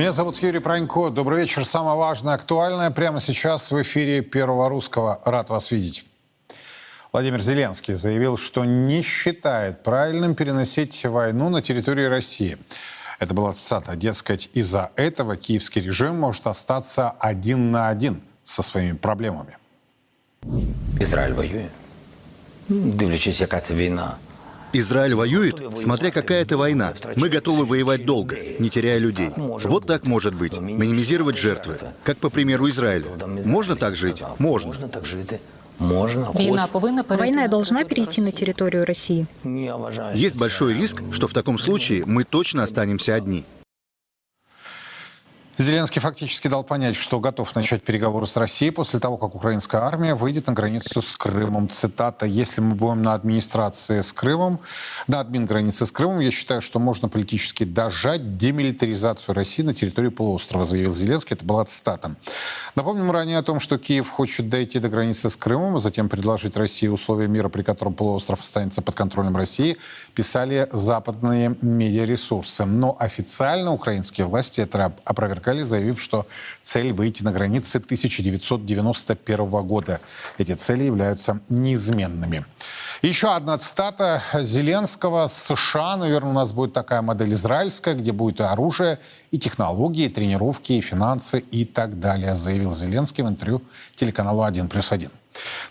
Меня зовут Юрий Пронько. Добрый вечер. Самое важное, актуальное прямо сейчас в эфире Первого Русского. Рад вас видеть. Владимир Зеленский заявил, что не считает правильным переносить войну на территории России. Это была цитата. Дескать, из-за этого киевский режим может остаться один на один со своими проблемами. Израиль воює. Дивлячись, яка це війна. Израиль воюет, смотря какая это война. Мы готовы воевать долго, не теряя людей. Вот так может быть. Минимизировать жертвы. Как по примеру Израиля. Можно так жить? Можно. Можно так жити. Можна. Війна Хоч. повинна перейти Война на должна територію перейти на Росії? территорию России. Я вважаю, що Есть це- большой риск, что в таком случае мы точно останемся одни. Зеленский фактически дал понять, что готов начать переговоры с Россией после того, как украинская армия выйдет на границу с Крымом. Цитата. «Если мы будем на администрации с Крымом, на админ границы с Крымом, я считаю, что можно политически дожать демилитаризацию России на территории полуострова», заявил Зеленский. Это была цитата. Напомним ранее о том, что Киев хочет дойти до границы с Крымом, а затем предложить России условия мира, при котором полуостров останется под контролем России, писали западные медиаресурсы. Но официально украинские власти это опровергали, заявив, что цель выйти на границы 1991 года. Эти цели являются неизменными. Еще одна цитата Зеленского. С США, наверное, у нас будет такая модель израильская, где будет и оружие, и технологии, и тренировки, и финансы и так далее, заявил Зеленский в интервью телеканалу «1 плюс 1».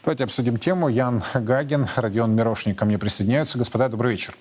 Давайте обсудим тему. Ян Гагин, Родион Мирошник ко мне присоединяются. Господа, добрый вечер.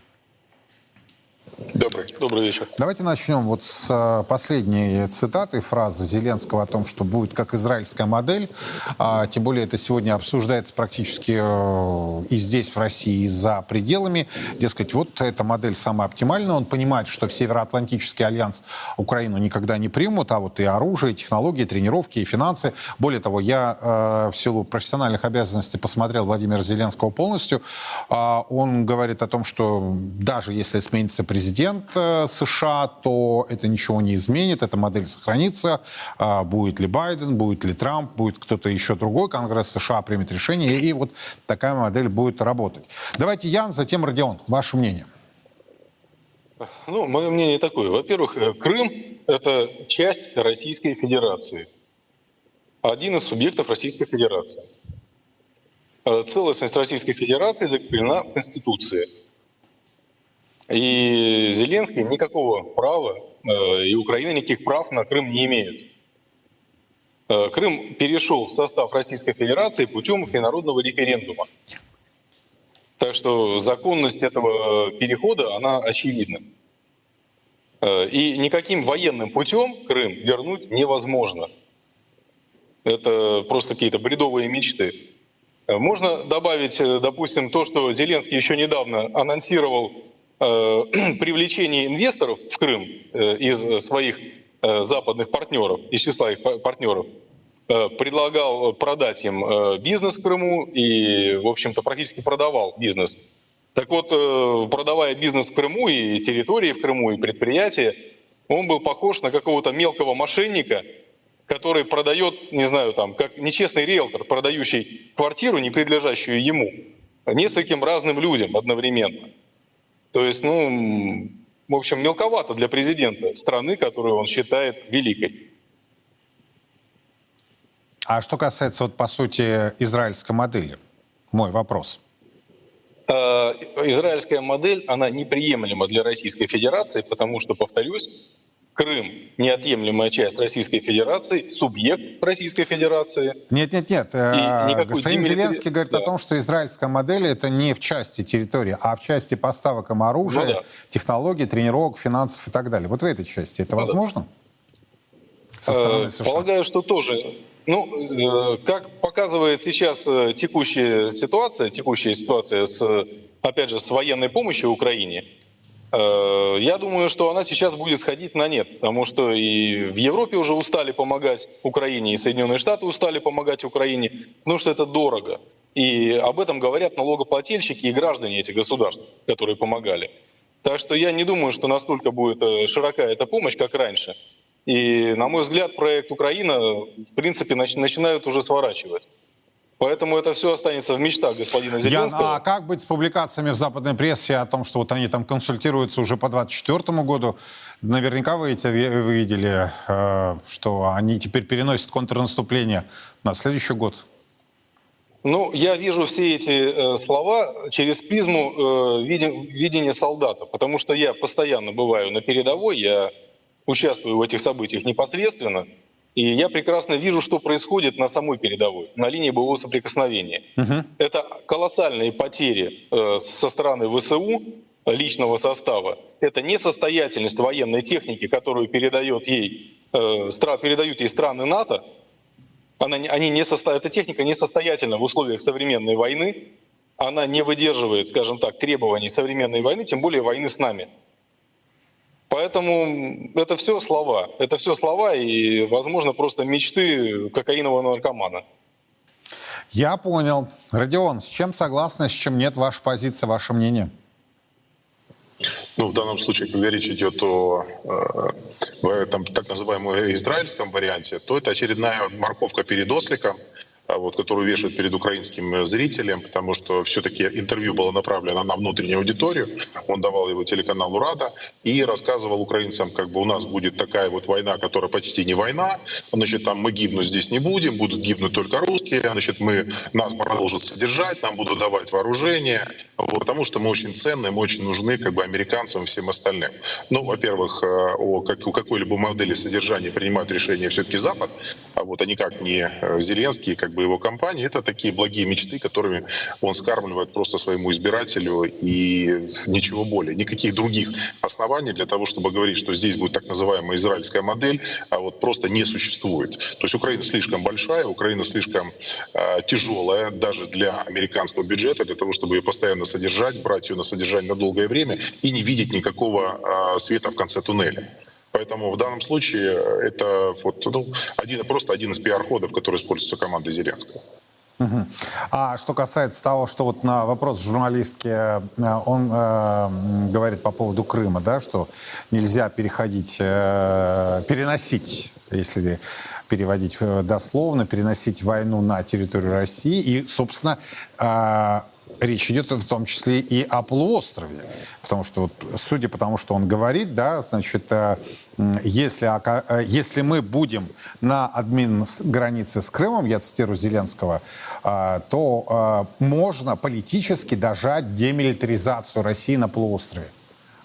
Добрый. Добрый вечер. Давайте начнем вот с э, последней цитаты, фразы Зеленского о том, что будет как израильская модель. А, тем более это сегодня обсуждается практически э, и здесь, в России, и за пределами. Дескать, вот эта модель самая оптимальная. Он понимает, что в Североатлантический альянс Украину никогда не примут, а вот и оружие, и технологии, и тренировки, и финансы. Более того, я э, в силу профессиональных обязанностей посмотрел Владимира Зеленского полностью. А, он говорит о том, что даже если сменится президент э, США, то это ничего не изменит, эта модель сохранится. А, будет ли Байден, будет ли Трамп, будет кто-то еще другой, Конгресс США примет решение, и вот такая модель будет работать. Давайте Ян, затем Родион. Ваше мнение. Ну, мое мнение такое. Во-первых, э, Крым – это часть Российской Федерации. Один из субъектов Российской Федерации. Э, Целостность Российской Федерации закреплена в Конституции. И Зеленский никакого права, э, и Украина никаких прав на Крым не имеет. Э, Крым перешел в состав Российской Федерации путем всенародного референдума. Так что законность этого перехода, она очевидна. Э, И никаким военным путем Крым вернуть невозможно. Это просто какие-то бредовые мечты. Можно добавить, допустим, то, что Зеленский еще недавно анонсировал э, привлечение инвесторов в Крым э, из своих э, западных партнеров, из числа их па- партнеров, предлагал продать им бизнес в Крыму и, в общем-то, практически продавал бизнес. Так вот, продавая бизнес в Крыму и территории в Крыму, и предприятия, он был похож на какого-то мелкого мошенника, который продает, не знаю, там, как нечестный риэлтор, продающий квартиру, не принадлежащую ему, нескольким разным людям одновременно. То есть, ну, в общем, мелковато для президента страны, которую он считает великой. А что касается, вот, по сути, израильской модели, мой вопрос. Э, Израильская модель, она неприемлема для Российской Федерации, потому что, повторюсь, Крым – неотъемлемая часть Российской Федерации, субъект Российской Федерации. Нет, нет, нет. э, И никакой Господин демилитари- Зеленский говорит о Да. том, что израильская модель это не в части территории, а в части поставок им оружия, Ну да. технологий, тренировок, финансов и так далее. Вот в этой части это Ну да. возможно? Со Э, стороны США. Полагаю, что тоже. Ну, э, как показывает сейчас э, текущая ситуация, текущая ситуация с, э, опять же, с военной помощью Украине, э, я думаю, что она сейчас будет сходить на нет, потому что и в Европе уже устали помогать Украине, и Соединенные Штаты устали помогать Украине, потому что это дорого. И об этом говорят налогоплательщики и граждане этих государств, которые помогали. Так что я не думаю, что настолько будет э, широка эта помощь, как раньше. И, на мой взгляд, проект Украина, в принципе, нач- начинают уже сворачивать. Поэтому это все останется в мечтах господина Ян, Зеленского. а как быть с публикациями в западной прессе о том, что вот они там консультируются уже по 24 году? Наверняка вы это ви- видели, э, что они теперь переносят контрнаступление на следующий год. Ну, я вижу все эти э, слова через призму э, видения солдата, потому что я постоянно бываю на передовой, я участвую в этих событиях непосредственно, и я прекрасно вижу, что происходит на самой передовой, на линии боевого соприкосновения. Это колоссальные потери э, со стороны ВСУ, личного состава. Это несостоятельность военной техники, которую передает ей, э, стра- передают ей страны НАТО, она, они не состо... Эта техника несостоятельна в условиях современной войны. Она не выдерживает, скажем так, требований современной войны, тем более войны с нами. Поэтому это все слова. Это все слова и, возможно, просто мечты кокаинового наркомана. Я понял. Родион, с чем согласны, с чем нет ваша позиция, ваше мнение? Ну, в данном случае, когда речь идет о э, в этом так называемом израильском варианте, то это очередная морковка перед осликом, вот, которую вешают перед украинским э, зрителем, потому что все-таки интервью было направлено на внутреннюю аудиторию. Он давал его телеканалу «Рада» и рассказывал украинцам, как бы у нас будет такая вот война, которая почти не война. Значит, там мы гибнуть здесь не будем, будут гибнуть только русские. Значит, мы, нас продолжат содержать, нам будут давать вооружение. Вот, потому что мы очень ценны, мы очень нужны как бы американцам и всем остальным. Ну, во-первых, э, о как, какой-либо модели содержания принимают решение все-таки Запад, а вот, а никак не э, Зеленский, как его компания. Это такие благие мечты, которыми он скармливает просто своему избирателю и ничего более. Никаких других оснований для того, чтобы говорить, что здесь будет так называемая израильская модель, а вот просто не существует. То есть Украина слишком большая, Украина слишком э, тяжелая даже для американского бюджета, для того, чтобы ее постоянно содержать, брать ее на содержание на долгое время и не видеть никакого э, света в конце туннеля. Поэтому в данном случае это вот, ну, один, просто один из пиар-ходов, который используется командой Зеленского. А что касается того, что вот на вопрос журналистки э, он э, говорит по поводу Крыма, да, что нельзя переходить, э, переносить, если переводить э, дословно, переносить войну на территорию России. И, собственно, э, речь идет в том числе и о полуострове. Потому что, вот, судя по тому, что он говорит, да, значит, э, если, э, если мы будем на админ границе с Крымом, я цитирую Зеленского, э, то можно политически дожать демилитаризацию России на полуострове.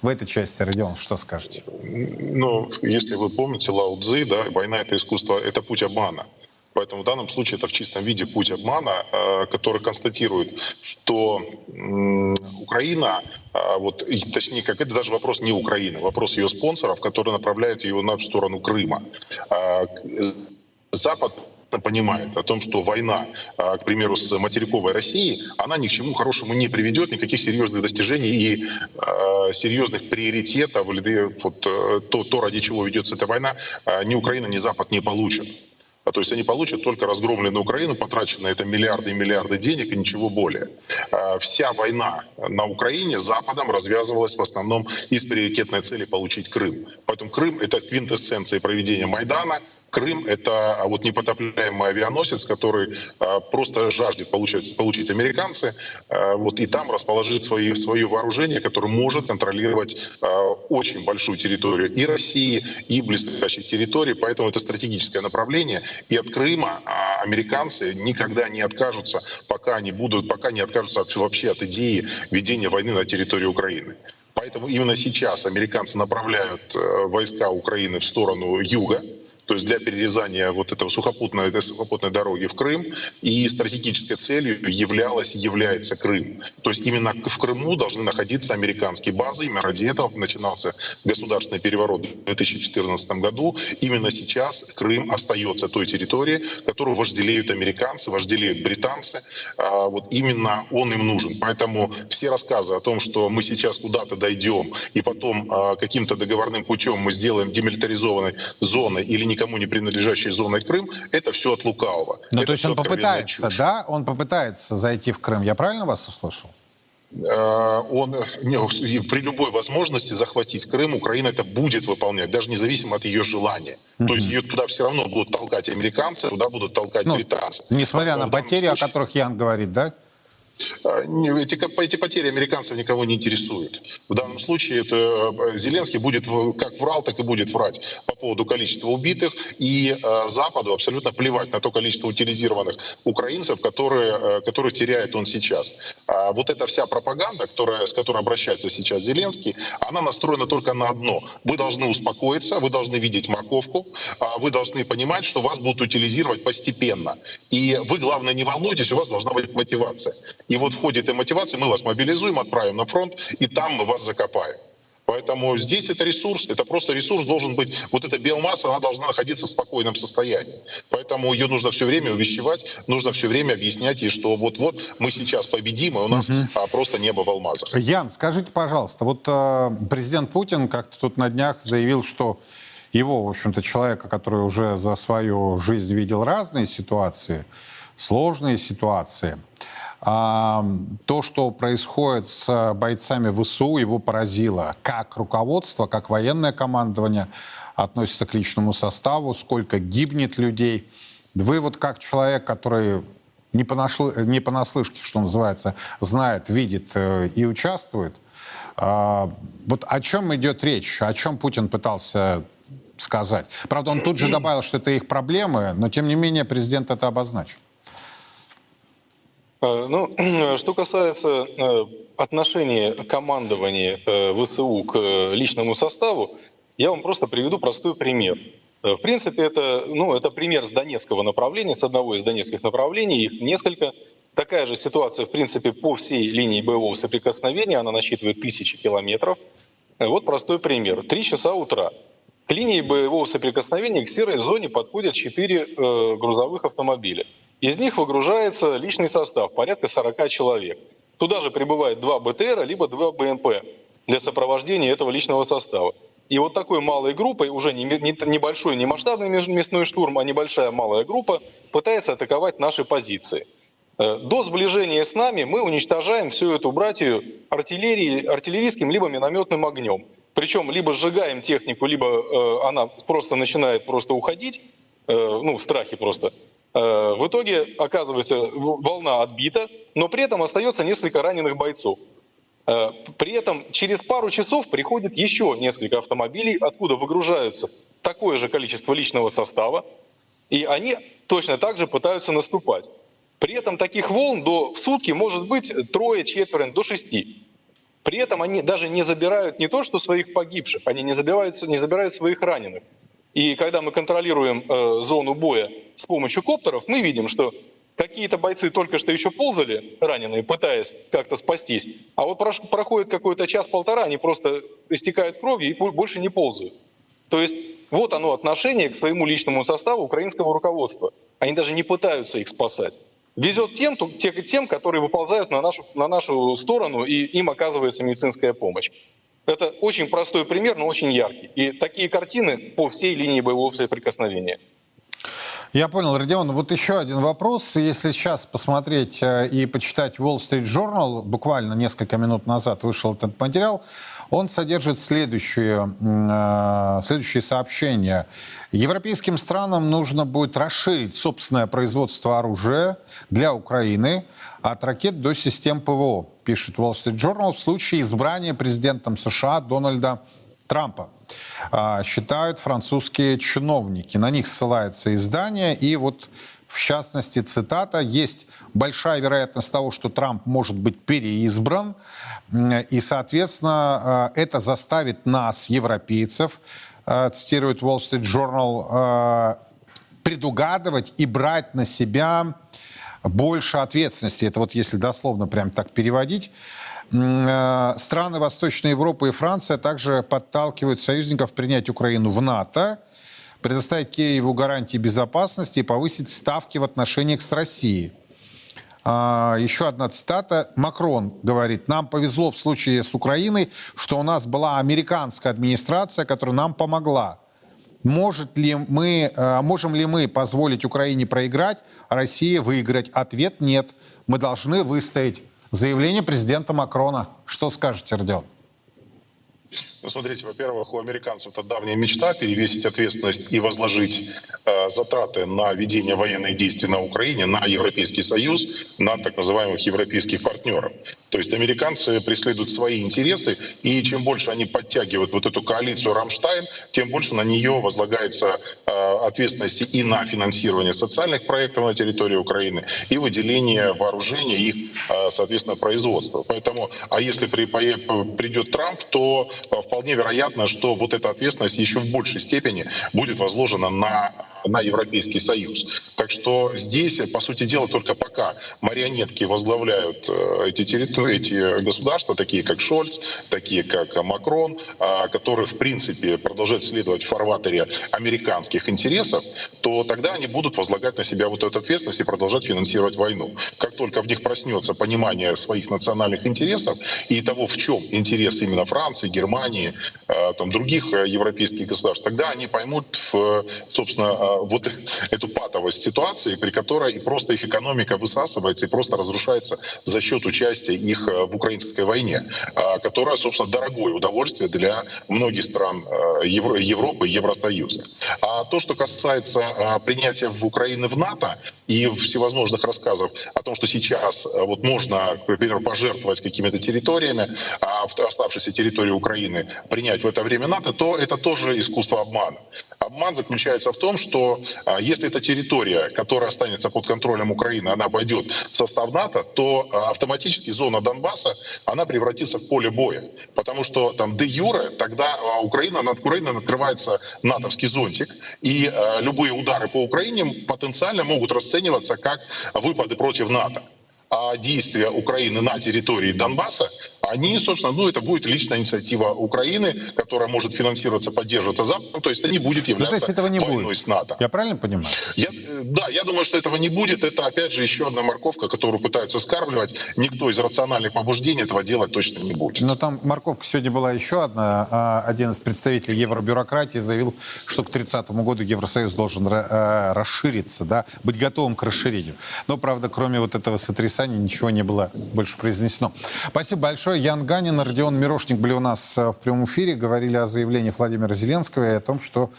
В этой части, Родион, что скажете? Ну, если вы помните Лао Цзы, да, война — это искусство, это путь обмана. Поэтому в данном случае это в чистом виде путь обмана, э, который констатирует, что Украина, а, вот, точнее, как это даже вопрос не Украины, вопрос ее спонсоров, которые направляют ее на сторону Крыма. А, э, Запад понимает о том, что война, к примеру, с материковой Россией, она ни к чему хорошему не приведет, никаких серьезных достижений и серьезных приоритетов, вот, э, то, то, ради чего ведется эта война, ни Украина, ни Запад не получат. А то есть они получат только разгромленную Украину, потрачено это миллиарды и миллиарды денег и ничего более. А Вся война на Украине Западом развязывалась в основном из приоритетной цели получить Крым. Поэтому Крым — это квинтэссенция проведения Майдана, Крым — это а, вот непотопляемый авианосец, который а, просто жаждет получить, получить американцы, а, вот, и там расположить свои, свое вооружение, которое может контролировать очень большую территорию и России, и близлежащих территорий. Поэтому это стратегическое направление. И от Крыма американцы никогда не откажутся, пока они будут, пока не откажутся от- вообще от идеи ведения войны на территории Украины. Поэтому именно сейчас американцы направляют э, войска Украины в сторону юга, то есть для перерезания вот этого сухопутной, этой сухопутной дороги в Крым, и стратегической целью являлась, является Крым. То есть именно в Крыму должны находиться американские базы, именно ради этого начинался государственный переворот в 2014 году. Именно сейчас Крым остается той территорией, которую вожделеют американцы, вожделеют британцы. А Вот именно он им нужен. Поэтому все рассказы о том, что мы сейчас куда-то дойдем, и потом а, каким-то договорным путем мы сделаем демилитаризованной зоной или никому не принадлежащей зоной Крым, это все от лукавого. Ну, Это то есть он попытается, чушь. да? Он попытается зайти в Крым. Я правильно вас услышал? э, он не, при любой возможности захватить Крым, Украина это будет выполнять, даже независимо от ее желания. Mm-hmm. То есть ее туда все равно будут толкать американцы, туда будут толкать ну, британцы. Несмотря на потери, случае... о которых Ян говорит, да? А, эти, эти потери американцев никого не интересуют. В данном случае это э, Зеленский будет как врал, так и будет врать по поводу количества убитых. И э, Западу абсолютно плевать на то количество утилизированных украинцев, которые, которые теряет он сейчас. А вот эта вся пропаганда, которая, с которой обращается сейчас Зеленский, она настроена только на одно. Вы должны успокоиться, вы должны видеть морковку, а вы должны понимать, что вас будут утилизировать постепенно. И вы, главное, не волнуйтесь, у вас должна быть мотивация. И вот в ходе этой мотивации мы вас мобилизуем, отправим на фронт, и там мы вас закопаем. Поэтому здесь это ресурс, это просто ресурс должен быть, вот эта биомасса, она должна находиться в спокойном состоянии. Поэтому ее нужно все время увещевать, нужно все время объяснять ей, что вот-вот мы сейчас победим, и у нас угу. а, просто небо в алмазах. Ян, скажите, пожалуйста, вот э, президент Путин как-то тут на днях заявил, что его, в общем-то, человека, который уже за свою жизнь видел разные ситуации, сложные ситуации, а, то, что происходит с бойцами ВСУ, его поразило. Как руководство, как военное командование относится к личному составу, сколько гибнет людей. Вы вот как человек, который не, понашлы, не понаслышке, что называется, знает, видит э, и участвует, а, вот о чем идет речь, о чем Путин пытался сказать. Правда, он тут же добавил, что это их проблемы, но тем не менее президент это обозначил. Э, ну, что касается э, отношения командования э, ВСУ к личному составу, я вам просто приведу простой пример. В принципе, это, ну, это пример с донецкого направления, с одного из донецких направлений, их несколько. Такая же ситуация, в принципе, по всей линии боевого соприкосновения, она насчитывает тысячи километров. Вот простой пример. Три часа утра. К линии боевого соприкосновения, к серой зоне подходят четыре э, грузовых автомобиля. Из них выгружается личный состав, порядка 40 человек. Туда же прибывает два БТР, либо два БМП для сопровождения этого личного состава. И вот такой малой группой, уже не, не, не масштабный мясной штурм, а небольшая малая группа пытается атаковать наши позиции. Э, до сближения с нами мы уничтожаем всю эту братью артиллерии, артиллерийским либо минометным огнем. Причем либо сжигаем технику, либо э, она просто начинает просто уходить, э, ну, в страхе просто. Э, в итоге оказывается волна отбита, но при этом остается несколько раненых бойцов. Э, при этом через пару часов приходит еще несколько автомобилей, откуда выгружаются такое же количество личного состава, и они точно так же пытаются наступать. При этом таких волн до, в сутки может быть трое, четверо, до шести. При этом они даже не забирают не то, что своих погибших, они не забирают, не забирают своих раненых. И когда мы контролируем э, зону боя с помощью коптеров, мы видим, что какие-то бойцы только что еще ползали, раненые, пытаясь как-то спастись, а вот проходит какой-то час-полтора, они просто истекают кровью и больше не ползают. То есть вот оно отношение к своему личному составу украинского руководства. Они даже не пытаются их спасать. Везет тем, тем которые выползают на нашу, на нашу сторону, и им оказывается медицинская помощь. Это очень простой пример, но очень яркий. И такие картины по всей линии боевого соприкосновения. Я понял, Родион. Вот еще один вопрос. Если сейчас посмотреть э, и почитать Wall Street Journal, буквально несколько минут назад вышел этот материал, он содержит следующие, э, следующие сообщения. Европейским странам нужно будет расширить собственное производство оружия для Украины от ракет до систем ПВО, пишет Wall Street Journal, в случае избрания президентом США Дональда Трампа а, считают французские чиновники. На них ссылается издание, и вот в частности, цитата, есть большая вероятность того, что Трамп может быть переизбран, и, соответственно, а, это заставит нас, европейцев, а, цитирует Wall Street Journal, предугадывать и брать на себя больше ответственности. Это вот если дословно прям так переводить. Э, страны Восточной Европы и Франция также подталкивают союзников принять Украину в НАТО, предоставить Киеву гарантии безопасности и повысить ставки в отношениях с Россией. А, еще одна цитата. Макрон говорит, нам повезло в случае с Украиной, что у нас была американская администрация, которая нам помогла. Может ли мы, э, можем ли мы позволить Украине проиграть, а России выиграть? Ответ нет. Мы должны выстоять Заявление президента Макрона. Что скажете, Родион? Ну, смотрите, во-первых, у американцев это давняя мечта перевесить ответственность и возложить э, затраты на ведение военных действий на Украине на Европейский Союз, на так называемых европейских партнеров. То есть американцы преследуют свои интересы, и чем больше они подтягивают вот эту коалицию «Рамштайн», тем больше на нее возлагается э, ответственности и на финансирование социальных проектов на территории Украины, и выделение вооружения, и, э, соответственно, производства. Поэтому, а если при, придет Трамп, то э, вполне вероятно, что вот эта ответственность еще в большей степени будет возложена на, на Европейский Союз. Так что здесь, по сути дела, только пока марионетки возглавляют э, эти территории, эти государства, такие как Шольц, такие как Макрон, а, которые, в принципе, продолжают следовать в фарватере американских интересов, то тогда они будут возлагать на себя вот эту ответственность и продолжать финансировать войну. Как только в них проснется понимание своих национальных интересов и того, в чем интерес именно Франции, Германии, Германии, э, там, других э, европейских государств, тогда они поймут, собственно, э, вот эту патовость ситуации, при которой просто их экономика высасывается и просто разрушается за счет участия их в украинской войне, которая, собственно, дорогое удовольствие для многих стран Европы и Евросоюза. А то, что касается принятия в Украины в НАТО и всевозможных рассказов о том, что сейчас вот можно, например, пожертвовать какими-то территориями, а оставшиеся территории Украины принять в это время НАТО, то это тоже искусство обмана. Обман заключается в том, что а, если эта территория, которая останется под контролем Украины, она войдет в состав НАТО, то а, автоматически зона Донбасса, она превратится в поле боя. Потому что там де юре тогда а, Украина, над Украиной открывается натовский зонтик, и любые удары по Украине потенциально могут расцениваться как выпады против НАТО действия Украины на территории Донбасса, они, собственно, ну, это будет личная инициатива Украины, которая может финансироваться, поддерживаться Западом, то есть это не будет являться ну, то есть этого не войной будет. с НАТО. Я правильно понимаю? Я, да, я думаю, что этого не будет. Это, опять же, еще одна морковка, которую пытаются скармливать. Никто из рациональных побуждений этого делать точно не будет. Но там морковка сегодня была еще одна. А, один из представителей евробюрократии заявил, что к 30 году Евросоюз должен э, расшириться, да, быть готовым к расширению. Но, правда, кроме вот этого сотрясания ничего не было больше произнесено. Спасибо большое большое. Ян Ганин, Родион Мирошник были у нас э, в прямом эфире. Говорили о заявлении Владимира Зеленского и о том, что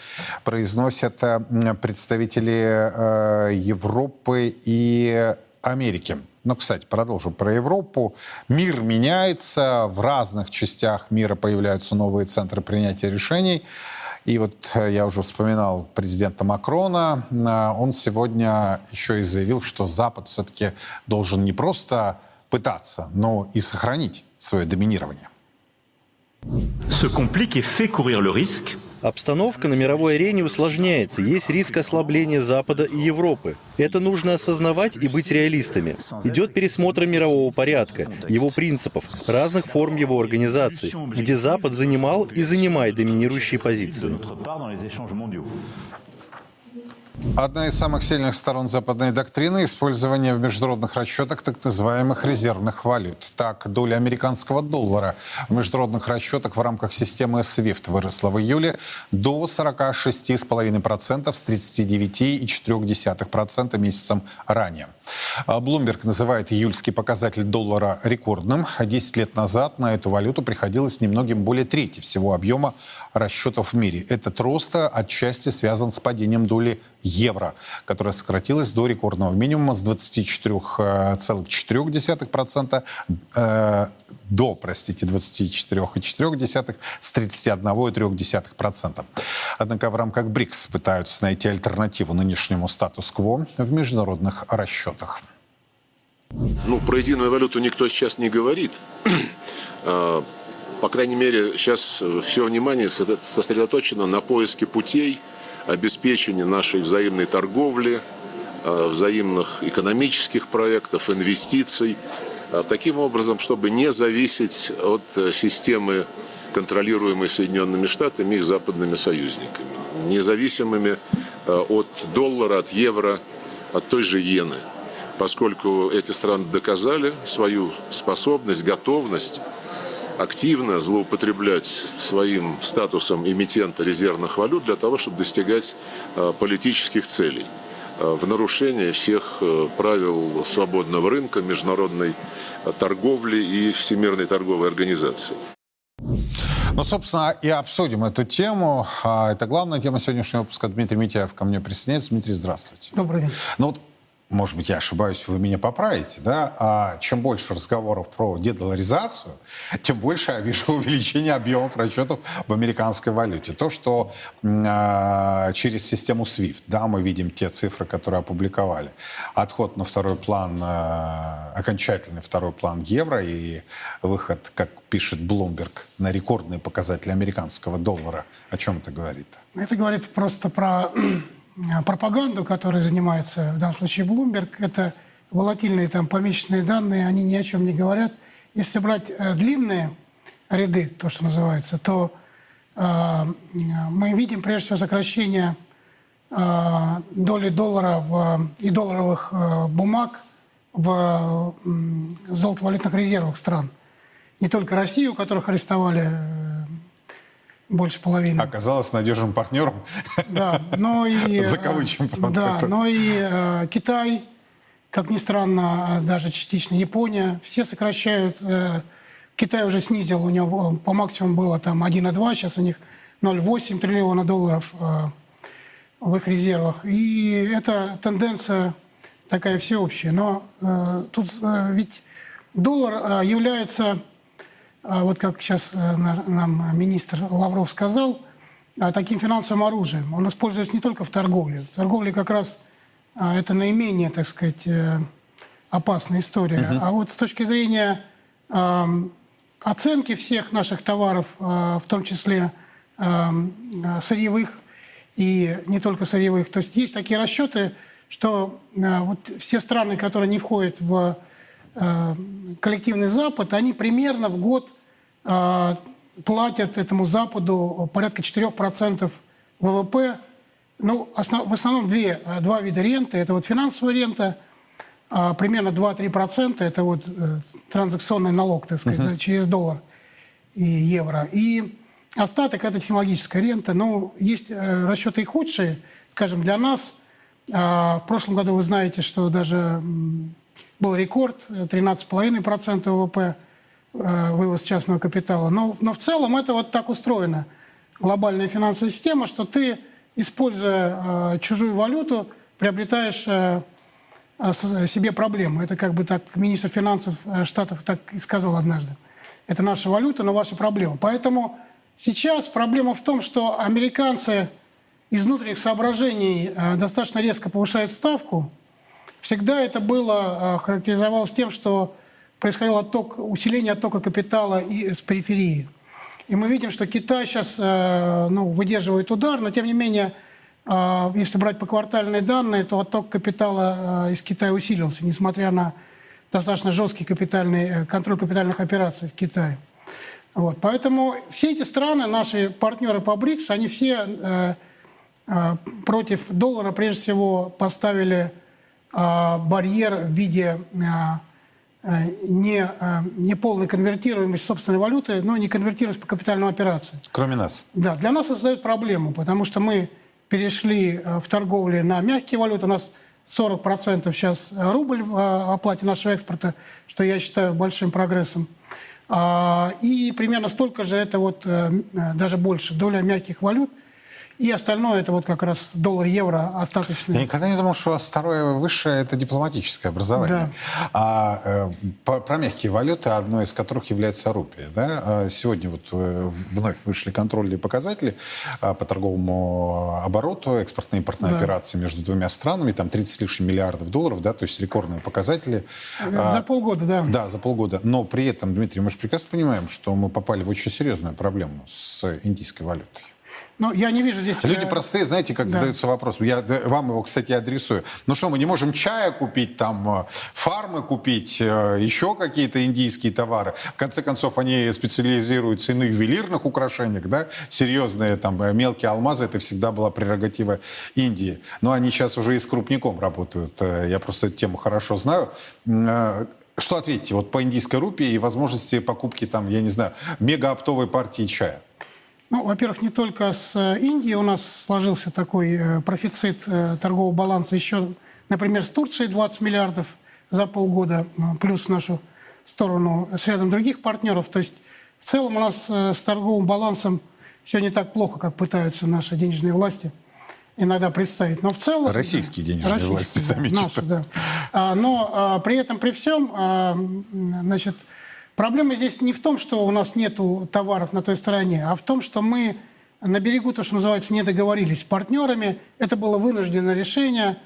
произносят э, представители э, Европы и Америки. Ну, кстати, продолжу про Европу. Мир меняется, в разных частях мира появляются новые центры принятия решений. И вот я уже вспоминал президента Макрона. Он сегодня еще и заявил, что Запад все-таки должен не просто пытаться, но и сохранить свое доминирование. Ce complique fait courir le risque Обстановка на мировой арене усложняется, есть риск ослабления Запада и Европы. Это нужно осознавать и быть реалистами. Идет пересмотр мирового порядка, его принципов, разных форм его организации, где Запад занимал и занимает доминирующие позиции. Одна из самых сильных сторон западной доктрины – использование в международных расчетах так называемых резервных валют. Так, доля американского доллара в международных расчетах в рамках системы SWIFT выросла в июле до 46,5% с 39,4% месяцем ранее. Bloomberg называет июльский показатель доллара рекордным. 10 лет назад на эту валюту приходилось немногим более трети всего объема расчетов в мире. Этот рост отчасти связан с падением доли евро, которая сократилась до рекордного минимума с 24,4% э, до, простите, 24,4% с 31,3%. Однако в рамках БРИКС пытаются найти альтернативу нынешнему статус-кво в международных расчетах. Ну, про единую валюту никто сейчас не говорит. По крайней мере, сейчас все внимание сосредоточено на поиске путей обеспечения нашей взаимной торговли, э, взаимных экономических проектов, инвестиций, э, таким образом, чтобы не зависеть от э, системы, контролируемой Соединенными Штатами и их западными союзниками, независимыми от доллара, от евро, от той же иены, поскольку эти страны доказали свою способность, готовность активно злоупотреблять своим статусом эмитента резервных валют для того, чтобы достигать э, политических целей. э, в нарушение всех э, правил свободного рынка, международной торговли и Всемирной торговой организации. Ну, собственно, и обсудим эту тему. А, Это главная тема сегодняшнего выпуска. Дмитрий Митяев ко мне присоединяется. Дмитрий, здравствуйте. Добрый день. Ну вот, может быть, я ошибаюсь, вы меня поправите, да? А чем больше разговоров про дедоларизацию, тем больше я вижу увеличение объемов расчетов в американской валюте. То, что а, через систему SWIFT, да, мы видим те цифры, которые опубликовали. Отход на второй план, а, окончательный второй план евро и выход, как пишет Bloomberg, на рекордные показатели американского доллара. О чем это говорит? Это говорит просто про пропаганду, которой занимается в данном случае Bloomberg. Это волатильные там помесячные данные, они ни о чем не говорят. Если брать э, длинные ряды, то, что называется, то э, мы видим прежде всего сокращение э, доли доллара в, и долларовых э, бумаг в э, золотовалютных резервах стран. Не только Россию, у которых арестовали э, больше половины. Оказалось надежным партнером. Да, но и... э, Закавычим, правда, Да, но и э, Китай, как ни странно, э, даже частично Япония, все сокращают. э, Китай уже снизил, у него по максимуму было там 1,2, сейчас у них 0,8 триллиона долларов э, в их резервах. И это тенденция такая всеобщая. Но э, тут э, ведь доллар э, является а вот как сейчас э, на- нам министр Лавров сказал, а, таким финансовым оружием. Он используется не только в торговле. В торговле как раз а, это наименее, так сказать, э, опасная история. А вот с точки зрения ам, оценки всех наших товаров, а, в том числе а, сырьевых и не только сырьевых, то есть есть такие расчеты, что а, вот все страны, которые не входят в коллективный Запад, они примерно в год э, платят этому Западу порядка 4% ВВП. Ну, основ- в основном две, э, два вида ренты. Это вот финансовая рента, а, примерно 2-3%. Это вот э, транзакционный налог, так сказать, да, через доллар и евро. И остаток – это технологическая рента. Ну, есть э, расчеты и худшие. Скажем, для нас а, в прошлом году вы знаете, что даже был рекорд э, 13,5% ВВП э, вывоз частного капитала. Но, но в целом это вот так устроено. Глобальная финансовая система, что ты, используя э, чужую валюту, приобретаешь э, э, себе проблему. Это как бы так министр финансов э, Штатов так и сказал однажды. Это наша валюта, но ваша проблема. Поэтому сейчас проблема в том, что американцы из внутренних соображений э, достаточно резко повышают ставку. Всегда это было, э, характеризовалось тем, что происходил отток, усиление оттока капитала и с периферии. И мы видим, что Китай сейчас э, ну, выдерживает удар, но тем не менее, э, если брать поквартальные данные, то отток капитала э, из Китая усилился, несмотря на достаточно жесткий капитальный, э, контроль капитальных операций в Китае. Вот. Поэтому все эти страны, наши партнеры по БРИКС, они все э, э, против доллара прежде всего поставили э, барьер в виде э, э, не, не полной конвертируемости собственной валюты, но не конвертируемость по капитальным операциям. Кроме нас. Да, для нас это создает проблему, потому что мы перешли в торговле на мягкие валюты. У нас 40% сейчас рубль в оплате нашего экспорта, что я считаю большим прогрессом. А, И примерно столько же это вот э, э, даже больше доля мягких валют. И остальное это вот как раз доллар, евро Я остаточные. никогда не думал, что у вас второе высшее это дипломатическое образование. А э, про мягкие валюты, одной из которых является рупия. Да? А Сегодня вот э, вновь вышли контрольные показатели а, по торговому обороту, экспортно-импортной Да. операции между двумя странами, там 30 с лишним миллиардов долларов, да, то есть рекордные показатели. А, За полгода, да. Да, за полгода. Но при этом, Дмитрий, мы же прекрасно понимаем, что мы попали в очень серьезную проблему с индийской валютой. Но я не вижу здесь... Люди э, простые, знаете, как да. задаются вопросом. Я вам его, кстати, адресую. Ну что, мы не можем чая купить, там, э, фармы купить, э, еще какие-то индийские товары. В конце концов, они специализируются и на ювелирных украшениях, да, серьезные там мелкие алмазы, это всегда была прерогатива Индии. Но они сейчас уже и с крупником работают. Я просто эту тему хорошо знаю. Что ответите вот по индийской рупии и возможности покупки там, я не знаю, мегаоптовой партии чая? Ну, во-первых, не только с э, Индией у нас сложился такой э, профицит э, торгового баланса. Еще, например, с Турцией 20 миллиардов за полгода, плюс нашу сторону с рядом других партнеров. То есть в целом у нас с торговым балансом все не так плохо, как пытаются наши денежные власти иногда представить. Но в целом... Российские денежные Российские, власти, да, замечу. наши, да. А, но а, при этом, при всем, а, значит, проблема здесь не в том, что у нас нет товаров на той стороне, а в том, что мы на берегу, то, что называется, не договорились с партнерами. Это было вынужденное решение.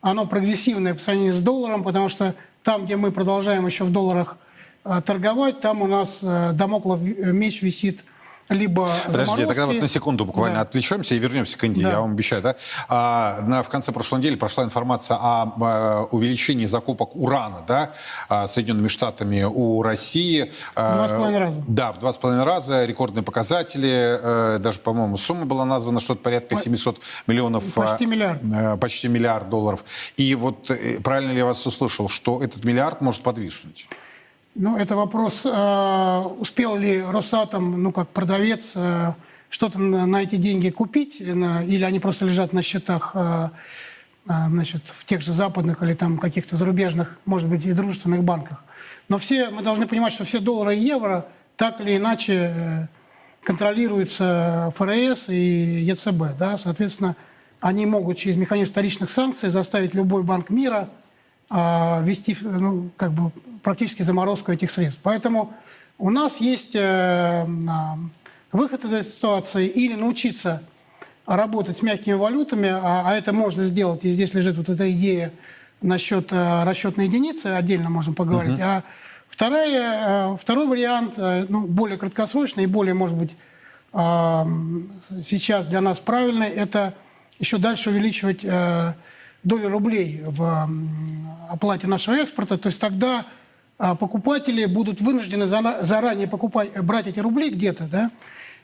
Оно прогрессивное по сравнению с долларом, потому что там, где мы продолжаем еще в долларах а, торговать, там у нас а, домоклов меч висит либо Подожди, тогда вот заморозки. на секунду буквально Да. отвлечемся и вернемся к Индии, Да. я вам обещаю. Да? А, на, в конце прошлой недели прошла информация о, а, увеличении закупок урана да, а, Соединенными Штатами у России. А, два с половиной раза. Да, в два с половиной раза. Рекордные показатели. э, Даже, по-моему, сумма была названа что-то порядка 700 миллионов. Почти а, миллиард. э, Почти миллиард долларов. И вот э, правильно ли я вас услышал, что этот миллиард может подвиснуть? Ну, это вопрос, э, успел ли Росатом, ну, как продавец, э, что-то на, на эти деньги купить, на- или они просто лежат на счетах, э, значит, в тех же западных или там каких-то зарубежных, может быть, и дружественных банках. Но все, мы должны понимать, что все доллары и евро так или иначе э, контролируются ФРС и ЕЦБ, да, соответственно, они могут через механизм вторичных санкций заставить любой банк мира а, ввести ну, как бы практически заморозку этих средств. Поэтому у нас есть э, а, выход из этой ситуации или научиться работать с мягкими валютами, а, а это можно сделать, и здесь лежит вот эта идея насчет э, расчетной единицы, отдельно можем поговорить. А вторая, э, второй вариант, э, ну, более краткосрочный и более, может быть, а, сейчас для нас правильный, это еще дальше увеличивать э, долю рублей в оплате нашего экспорта. То есть тогда а, покупатели будут вынуждены заранее покупать, брать эти рубли где-то, да,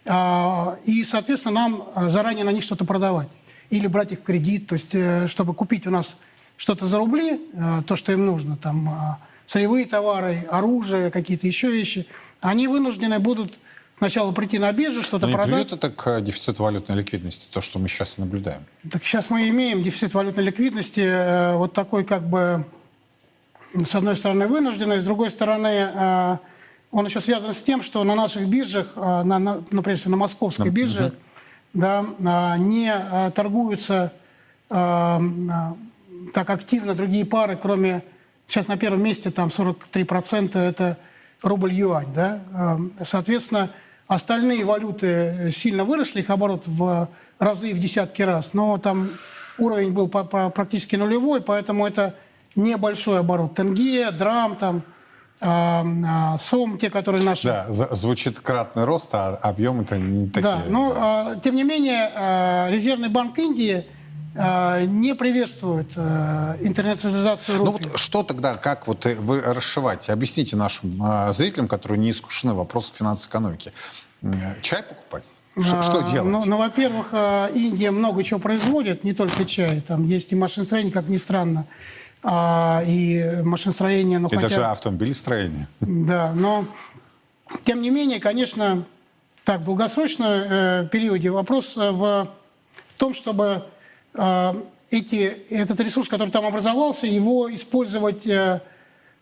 а, и, соответственно, нам а, заранее на них что-то продавать. Или брать их в кредит, то есть, э, чтобы купить у нас что-то за рубли, э, то, что им нужно, там, сырьевые товары, оружие, какие-то еще вещи, они вынуждены будут сначала прийти на биржу, что-то не продать. приведет это к э, дефициту валютной ликвидности, то, что мы сейчас и наблюдаем? Так сейчас мы имеем дефицит валютной ликвидности, э, вот такой как бы, с одной стороны, вынужденный, с другой стороны, э, он еще связан с тем, что на наших биржах, на, на, ну, прежде всего на московской бирже, да, не торгуются так активно другие пары, кроме, сейчас на первом месте там 43% это рубль-юань, да, соответственно, остальные валюты сильно выросли, их оборот в разы, в десятки раз, но там уровень был практически нулевой, поэтому это небольшой оборот. Тенге, драм, там, а, сом, те, которые наши... Да, звучит кратный рост, а объемы-то не такие. Да, но а, тем не менее а, Резервный банк Индии не приветствует а, интернационализацию Ну рупий. вот что тогда, как вот э, вы расшивать? Объясните нашим а, зрителям, которые не искушены в вопросах финансовой экономики. Чай покупать? Что, что А, делать? Ну, ну, во-первых, а, Индия много чего производит, не только чай. Там есть и машиностроение, как ни странно, а, и машиностроение, ну И хотя... даже автомобилестроение. Да, но тем не менее, конечно, так, в долгосрочном э, периоде вопрос э, в том, чтобы э, эти, этот ресурс, который там образовался, его использовать э,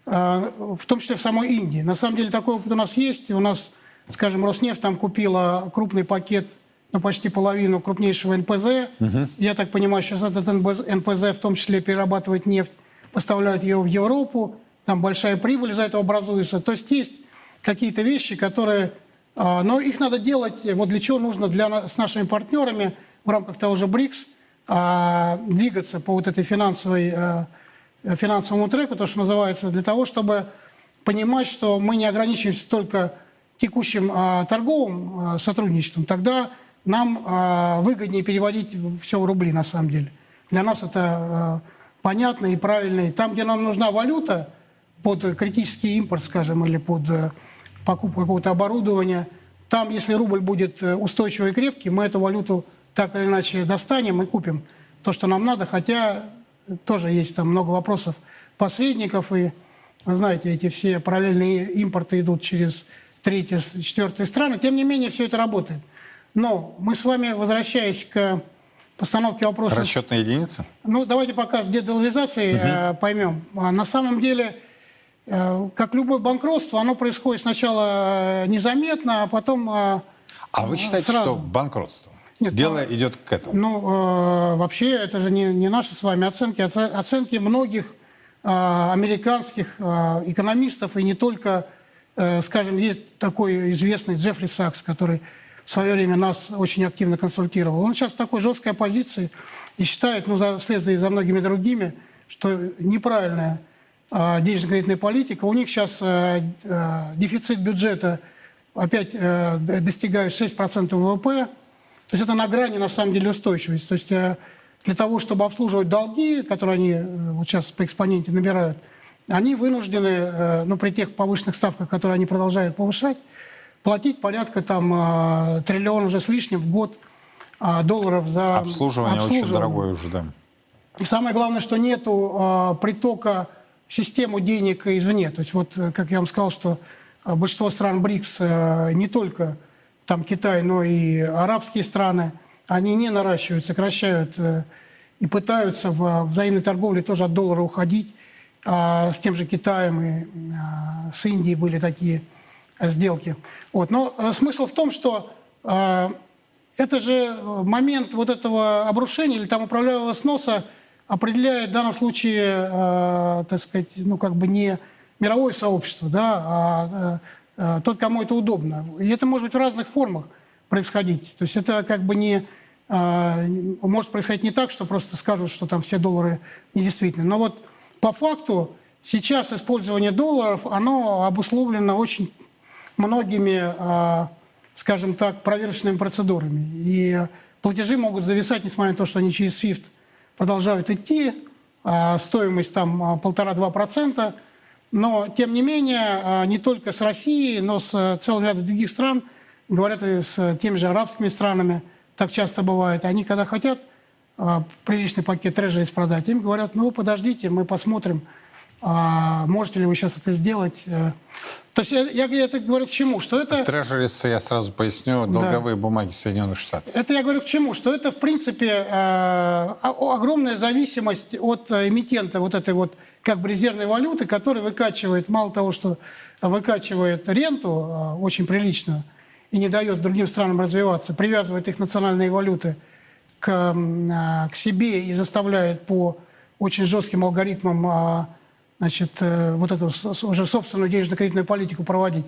э, в том числе в самой Индии. На самом деле такой опыт у нас есть. У нас, скажем, Роснефть там купила крупный пакет, ну, почти половину крупнейшего НПЗ. Я так понимаю, сейчас этот НПЗ, в том числе перерабатывает нефть, поставляют ее в Европу, там большая прибыль из-за этого образуется. То есть есть какие-то вещи, которые... Но их надо делать, вот для чего нужно для, с нашими партнерами в рамках того же БРИКС двигаться по вот этой финансовой, а, э, финансовому треку, то, что называется, для того, чтобы понимать, что мы не ограничиваемся только текущим а, торговым а, сотрудничеством, тогда нам а, выгоднее переводить все в рубли на самом деле. Для нас это а, понятно и правильно. И там, где нам нужна валюта под э, критический импорт, скажем, или под э, покупку какого-то оборудования, там, если рубль будет э, устойчивый и крепкий, мы эту валюту так или иначе достанем и купим то, что нам надо, хотя тоже есть там много вопросов посредников, и, знаете, эти все параллельные импорты идут через третьи, четвертые страны. Тем не менее, все это работает. Но мы с вами, возвращаясь к постановке вопроса... Расчетная единица? Ну, давайте пока с дедоларизацией угу. поймем. А на самом деле, э, как любое банкротство, оно происходит сначала э, незаметно, а потом А вы считаете, сразу. что банкротство? Нет, Дело ну, идет к этому. Ну, э, вообще, это же не, не наши с вами оценки, оце- оценки многих э, американских э, экономистов, и не только, э, скажем, есть такой известный Джеффри Сакс, который в свое время нас очень активно консультировал. Он сейчас в такой жесткой оппозиции и считает, ну, за, вслед за, многими другими, что неправильная э, денежно-кредитная политика. У них сейчас э, э, дефицит бюджета опять э, достигает 6% ВВП, то есть это на грани, на самом деле, устойчивости. То есть э, для того, чтобы обслуживать долги, которые они э, вот сейчас по экспоненте набирают, они вынуждены, э, ну, при тех повышенных ставках, которые они продолжают повышать, платить порядка там триллион уже с лишним в год долларов за Обслуживание, очень обслуживание. дорогое уже, да. И самое главное, что нету притока в систему денег извне. То есть вот, как я вам сказал, что большинство стран БРИКС, не только там Китай, но и арабские страны, они не наращивают, сокращают э, и пытаются в взаимной торговле тоже от доллара уходить. А с тем же Китаем и э, с Индией были такие сделки. Вот. Но э, смысл в том, что э, это же момент вот этого обрушения или там управляемого сноса определяет в данном случае, э, так сказать, ну как бы не мировое сообщество, да, а тот, кому это удобно. И это может быть в разных формах происходить. То есть это как бы не э, может происходить не так, что просто скажут, что там все доллары недействительны. Но вот по факту сейчас использование долларов, оно обусловлено очень многими, э, скажем так, проверочными процедурами. И платежи могут зависать, несмотря на то, что они через SWIFT продолжают идти, а стоимость там а, полтора-два процента. Но, тем не менее, а, не только с Россией, но с э, целым рядом других стран, говорят и с теми же арабскими странами, так часто бывает, они когда хотят а, приличный пакет трежерис продать, им говорят, ну, подождите, мы посмотрим, а, можете ли вы сейчас это сделать. Э, То есть я, я это говорю к чему? Что это... Трежерис, я сразу поясню, долговые бумаги Соединенных Штатов. Это я говорю к чему? Что это, в принципе, э, огромная зависимость от э, эмитента вот этой вот как бы резервной валюты, который выкачивает, мало того, что выкачивает ренту э, очень приличную и не дает другим странам развиваться, привязывает их национальные валюты к, а, к себе и заставляет по очень жестким алгоритмам а, значит, э, вот эту уже собственную денежно-кредитную политику проводить.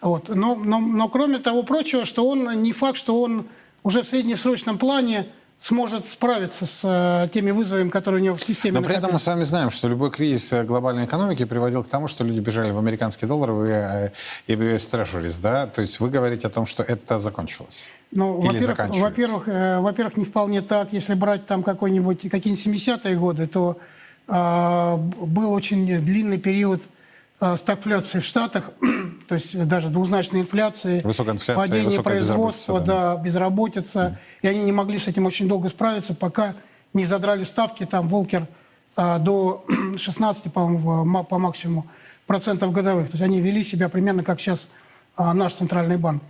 Вот. Но, но, но кроме того прочего, что он не факт, что он уже в среднесрочном плане сможет справиться с э, теми вызовами, которые у него в системе Но при этом мы с вами знаем, что любой кризис э, глобальной экономики приводил к тому, что люди бежали в американские доллары и в US Treasuries, да? То есть вы говорите о том, что это закончилось? Ну, во-первых, во-первых, во-первых, не вполне так. Если брать там какой-нибудь какие-нибудь 70-е годы, то был очень длинный период э, стагфляции в Штатах, то есть даже двузначной инфляции, Высокая инфляция падение высокая производства, безработица, да, безработица. И они не могли с этим очень долго справиться, пока не задрали ставки, там, Волкер, э, до 16, по-моему, по максимуму процентов годовых. То есть они вели себя примерно как сейчас наш центральный банк.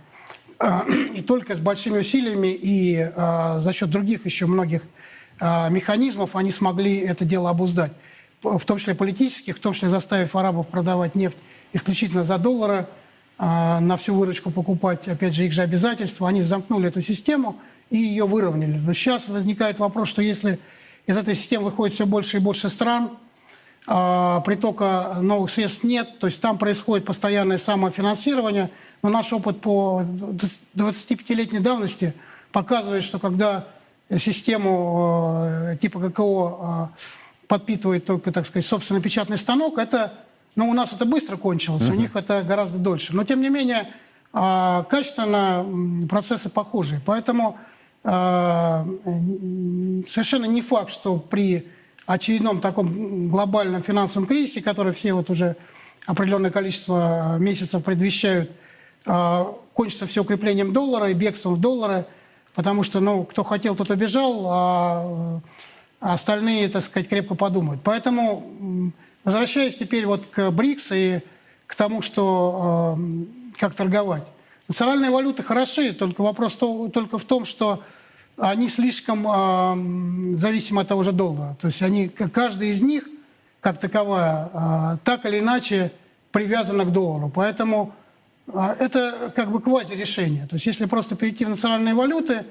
А, И только с большими усилиями и а, за счет других еще многих а, механизмов они смогли это дело обуздать. В том числе политических, в том числе заставив арабов продавать нефть исключительно за доллары, а, на всю выручку покупать, опять же, их же обязательства. Они замкнули эту систему и ее выровняли. Но сейчас возникает вопрос, что если из этой системы выходит все больше и больше стран, а, притока новых средств нет, то есть там происходит постоянное самофинансирование. Но наш опыт по 25-летней давности показывает, что когда систему э, типа ГКО э, подпитывает только, так сказать, собственный печатный станок, это, ну, у нас это быстро кончилось, у них это гораздо дольше. Но, тем не менее, а, качественно процессы похожи. Поэтому совершенно не факт, что при очередном таком глобальном финансовом кризисе, который все вот уже определенное количество месяцев предвещают, кончится все укреплением доллара и бегством в доллары, потому что, ну, кто хотел, тот убежал, а а остальные, так сказать, крепко подумают. Поэтому, возвращаясь теперь вот к БРИКС и к тому, что э, как торговать. Национальные валюты хороши, только вопрос то, только в том, что они слишком э, зависимы от того же доллара. То есть они, каждый из них, как таковая, э, так или иначе привязана к доллару. Поэтому это как бы квази-решение. То есть если просто перейти в национальные валюты,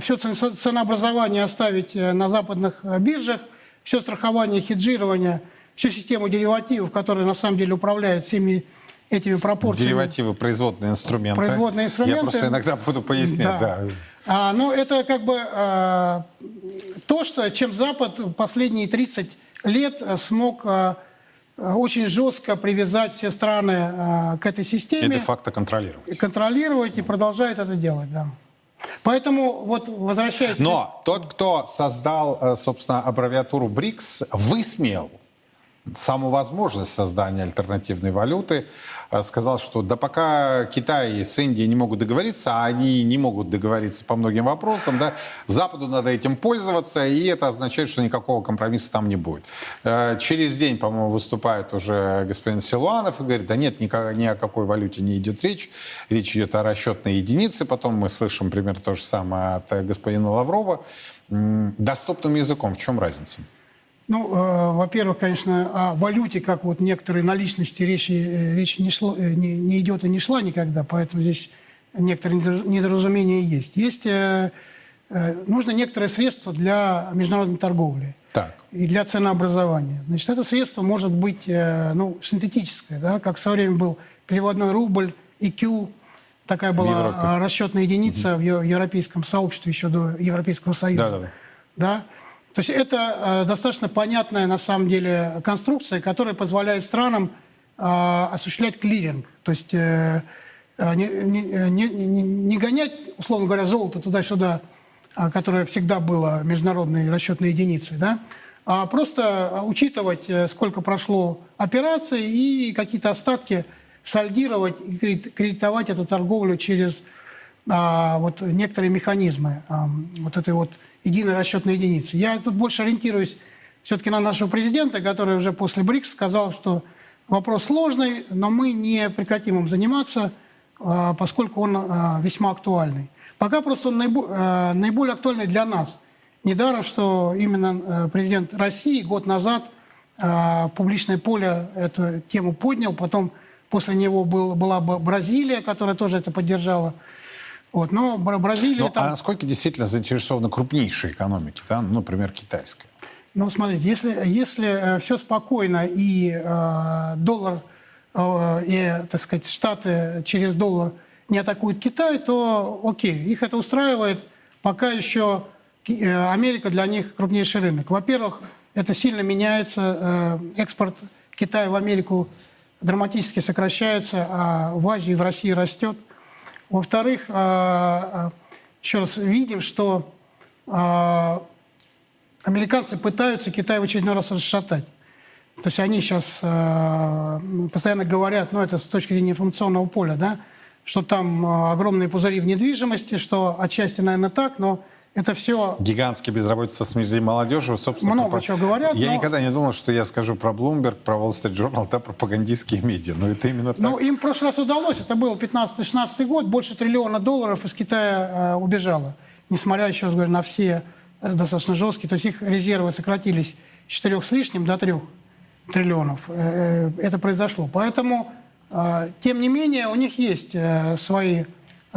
все ценообразование оставить на западных биржах, все страхование, хеджирование, всю систему деривативов, которая на самом деле управляет всеми этими пропорциями. Деривативы, производные инструменты. Производные инструменты. Я просто иногда буду пояснять, да. да. А, ну, это как бы а, то, что, чем Запад последние 30 лет смог а, очень жестко привязать все страны а, к этой системе. И де-факто контролировать. Контролировать и продолжает это делать, да. Поэтому вот возвращаясь... Но тот, кто создал, э, собственно, аббревиатуру БРИКС, высмеял саму возможность создания альтернативной валюты, э, сказал, что да пока Китай с Индией не могут договориться, а они не могут договориться по многим вопросам, да, Западу надо этим пользоваться, и это означает, что никакого компромисса там не будет. Э, через день, по-моему, выступает уже господин Силуанов и говорит, да нет, ни, о какой валюте не идет речь, речь идет о расчетной единице, потом мы слышим примерно то же самое от господина Лаврова. Доступным языком в чем разница? Ну, э, во-первых, конечно, о валюте, как вот некоторые наличности речи, э, речи не, шло, э, не, не идет и не шла никогда, поэтому здесь некоторые недоразумения есть. Есть э, э, нужно некоторое средство для международной торговли так. и для ценообразования. Значит, это средство может быть э, ну, синтетическое, да, как в свое время был переводной рубль, IQ, такая была расчетная единица угу. в европейском сообществе еще до Европейского Союза. Да, да, да. да? То есть это э, достаточно понятная на самом деле конструкция, которая позволяет странам э, осуществлять клиринг. То есть э, не, не, не, не гонять, условно говоря, золото туда-сюда, которое всегда было международной расчетной единицей, да, а просто учитывать, сколько прошло операций и какие-то остатки сальдировать и кредитовать эту торговлю через а, вот некоторые механизмы а, вот этой вот единой расчетной единицы. Я тут больше ориентируюсь все-таки на нашего президента, который уже после БРИКС сказал, что вопрос сложный, но мы не прекратим им заниматься, а, поскольку он а, весьма актуальный. Пока просто он а, наиболее актуальный для нас. Недаром, что именно президент России год назад в публичное поле эту тему поднял, потом после него был, была Бразилия, которая тоже это поддержала. Вот, но Бразилия... Но, там... А насколько действительно заинтересованы крупнейшие экономики, да? ну, например, китайская? Ну, смотрите, если, если э, все спокойно и э, доллар, э, и, так сказать, Штаты через доллар не атакуют Китай, то окей, их это устраивает, пока еще э, Америка для них крупнейший рынок. Во-первых, это сильно меняется, э, экспорт Китая в Америку драматически сокращается, а в Азии и в России растет. Во-вторых, а, а, еще раз видим, что а, американцы пытаются Китай в очередной раз расшатать. То есть они сейчас постоянно говорят, ну это с точки зрения информационного поля, да, что там огромные пузыри в недвижимости, что отчасти, наверное, так, но это все... Гигантские безработица среди молодежи, собственно. Много пропаг... чего говорят. Я но... никогда не думал, что я скажу про Bloomberg, про Wall Street Journal, да, пропагандистские медиа. Но это именно так. Ну, им в прошлый раз удалось. Это был 15-16 год. Больше триллиона долларов из Китая э, убежало. Несмотря, еще раз говорю, на все э, достаточно жесткие. То есть их резервы сократились с 4 с лишним до 3 триллионов. Э, э, это произошло. Поэтому, э, тем не менее, у них есть э, свои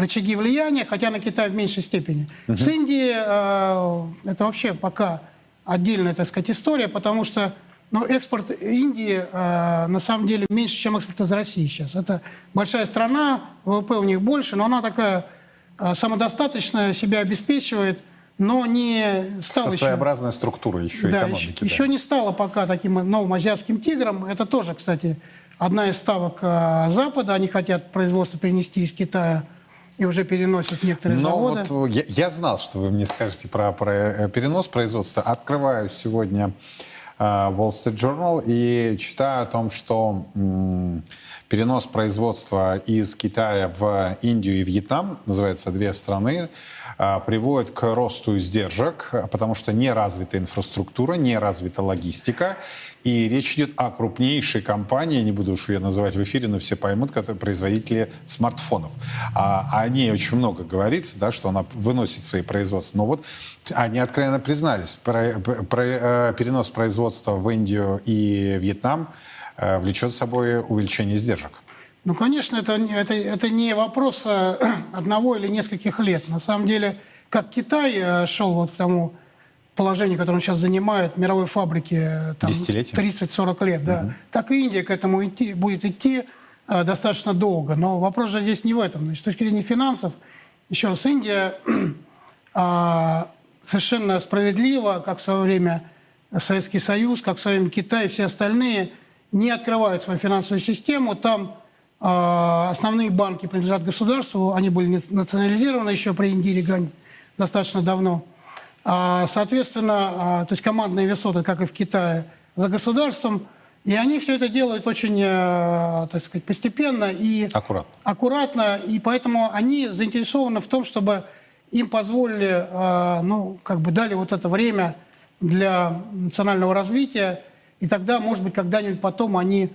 рычаги влияния, хотя на Китай в меньшей степени. Угу. С Индией э, это вообще пока отдельная, так сказать, история, потому что ну, экспорт Индии э, на самом деле меньше, чем экспорт из России сейчас. Это большая страна, ВВП у них больше, но она такая э, самодостаточная, себя обеспечивает, но не стала Со еще... структурой еще да, экономики. Еще, да. еще не стала пока таким новым азиатским тигром. Это тоже, кстати, одна из ставок э, Запада. Они хотят производство перенести из Китая и уже переносят некоторые Но заводы. Вот я, я знал, что вы мне скажете про, про э, перенос производства. Открываю сегодня э, Wall Street Journal и читаю о том, что м, перенос производства из Китая в Индию и Вьетнам, называется две страны, э, приводит к росту издержек, потому что не развита инфраструктура, не развита логистика, И речь идет о крупнейшей компании, не буду уж ее называть в эфире, но все поймут, которые производители смартфонов. А, о ней очень много говорится, да, что она выносит свои производства. Но вот они откровенно признались, про, про, э, перенос производства в Индию и Вьетнам э, влечет с собой увеличение издержек. Ну, конечно, это, это, это не вопрос э, одного или нескольких лет. На самом деле, как Китай шел вот к тому положению, которое он сейчас занимает, мировой фабрики э, там, Десятилетия. 30-40 лет, да, так и Индия к этому идти, будет идти э, достаточно долго. Но вопрос же здесь не в этом. Значит, с точки зрения финансов, еще раз, Индия а, совершенно справедливо, как в свое время Советский Союз, как в свое время Китай и все остальные, не открывают свою финансовую систему. Там а, основные банки принадлежат государству, они были национализированы еще при Индире Ганди достаточно давно. А, соответственно, а, то есть командные высоты, как и в Китае, за государством. И они все это делают очень, э, так сказать, постепенно и Аккуратно. аккуратно, и поэтому они заинтересованы в том, чтобы им позволили, э, ну, как бы дали вот это время для национального развития, и тогда, может быть, когда-нибудь потом они